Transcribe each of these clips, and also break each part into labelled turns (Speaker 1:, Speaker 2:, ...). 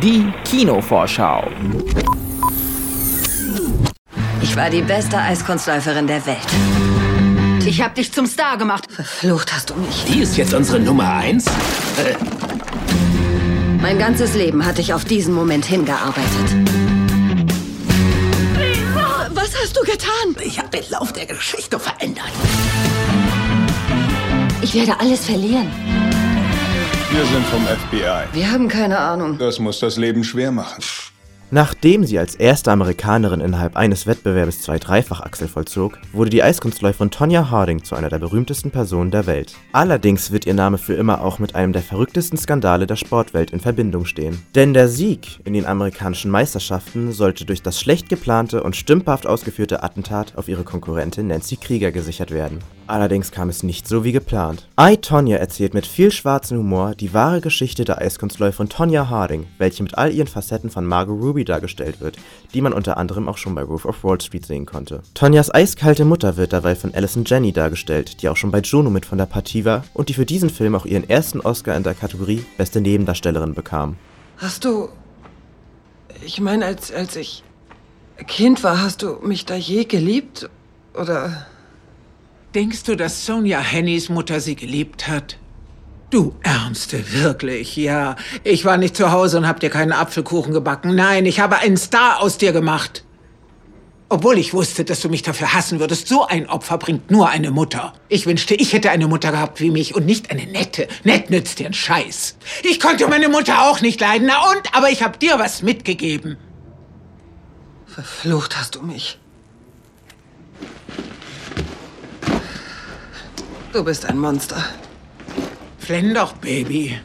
Speaker 1: Die Kinovorschau.
Speaker 2: Ich war die beste Eiskunstläuferin der Welt.
Speaker 3: Ich hab dich zum Star gemacht.
Speaker 2: Verflucht hast du mich.
Speaker 4: Die ist jetzt unsere Nummer eins?
Speaker 2: Mein ganzes Leben hatte ich auf diesen Moment hingearbeitet. Was hast du getan?
Speaker 4: Ich habe den Lauf der Geschichte verändert.
Speaker 2: Ich werde alles verlieren.
Speaker 5: Wir sind vom FBI.
Speaker 2: Wir haben keine Ahnung.
Speaker 5: Das muss das Leben schwer machen.
Speaker 6: Nachdem sie als erste Amerikanerin innerhalb eines Wettbewerbs zwei Dreifachachsel vollzog, wurde die Eiskunstläuferin Tonya Harding zu einer der berühmtesten Personen der Welt. Allerdings wird ihr Name für immer auch mit einem der verrücktesten Skandale der Sportwelt in Verbindung stehen. Denn der Sieg in den amerikanischen Meisterschaften sollte durch das schlecht geplante und stümperhaft ausgeführte Attentat auf ihre Konkurrentin Nancy Krieger gesichert werden. Allerdings kam es nicht so wie geplant. I, Tonya erzählt mit viel schwarzem Humor die wahre Geschichte der Eiskunstläuferin Tonya Harding, welche mit all ihren Facetten von Margot Ruby dargestellt wird, die man unter anderem auch schon bei Wolf of Wall Street sehen konnte. Tonyas eiskalte Mutter wird dabei von Alison Jenny dargestellt, die auch schon bei Juno mit von der Partie war und die für diesen Film auch ihren ersten Oscar in der Kategorie Beste Nebendarstellerin bekam.
Speaker 7: Hast du. Ich meine, als, als ich Kind war, hast du mich da je geliebt? Oder.
Speaker 8: Denkst du, dass Sonja Hennys Mutter sie geliebt hat? Du Ernste, wirklich, ja. Ich war nicht zu Hause und hab dir keinen Apfelkuchen gebacken. Nein, ich habe einen Star aus dir gemacht. Obwohl ich wusste, dass du mich dafür hassen würdest. So ein Opfer bringt nur eine Mutter. Ich wünschte, ich hätte eine Mutter gehabt wie mich und nicht eine nette. Nett nützt dir einen Scheiß. Ich konnte meine Mutter auch nicht leiden. Na und? Aber ich hab dir was mitgegeben.
Speaker 7: Verflucht hast du mich. Du bist ein Monster.
Speaker 8: Flenn doch, Baby.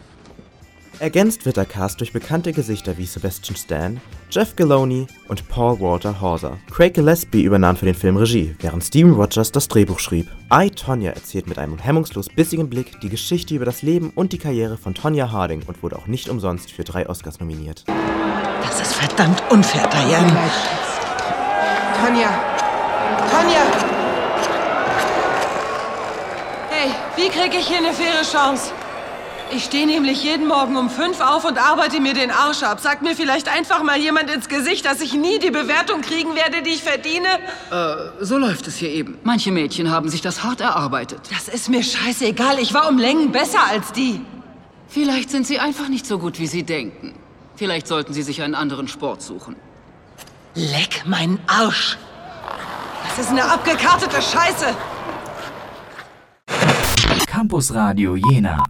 Speaker 6: Ergänzt wird der Cast durch bekannte Gesichter wie Sebastian Stan, Jeff Geloni und Paul Walter Hauser. Craig Gillespie übernahm für den Film Regie, während Steven Rogers das Drehbuch schrieb. I, Tonya erzählt mit einem hemmungslos bissigen Blick die Geschichte über das Leben und die Karriere von Tonya Harding und wurde auch nicht umsonst für drei Oscars nominiert.
Speaker 7: Das ist verdammt unfair, Diane. Tanja! Tanja! Wie kriege ich hier eine faire Chance? Ich stehe nämlich jeden Morgen um fünf auf und arbeite mir den Arsch ab. Sagt mir vielleicht einfach mal jemand ins Gesicht, dass ich nie die Bewertung kriegen werde, die ich verdiene?
Speaker 3: So läuft es hier eben. Manche Mädchen haben sich das hart erarbeitet.
Speaker 7: Das ist mir scheißegal. Ich war um Längen besser als die.
Speaker 3: Vielleicht sind sie einfach nicht so gut, wie sie denken. Vielleicht sollten sie sich einen anderen Sport suchen.
Speaker 7: Leck meinen Arsch. Das ist eine abgekartete Scheiße.
Speaker 1: Campus Radio Jena.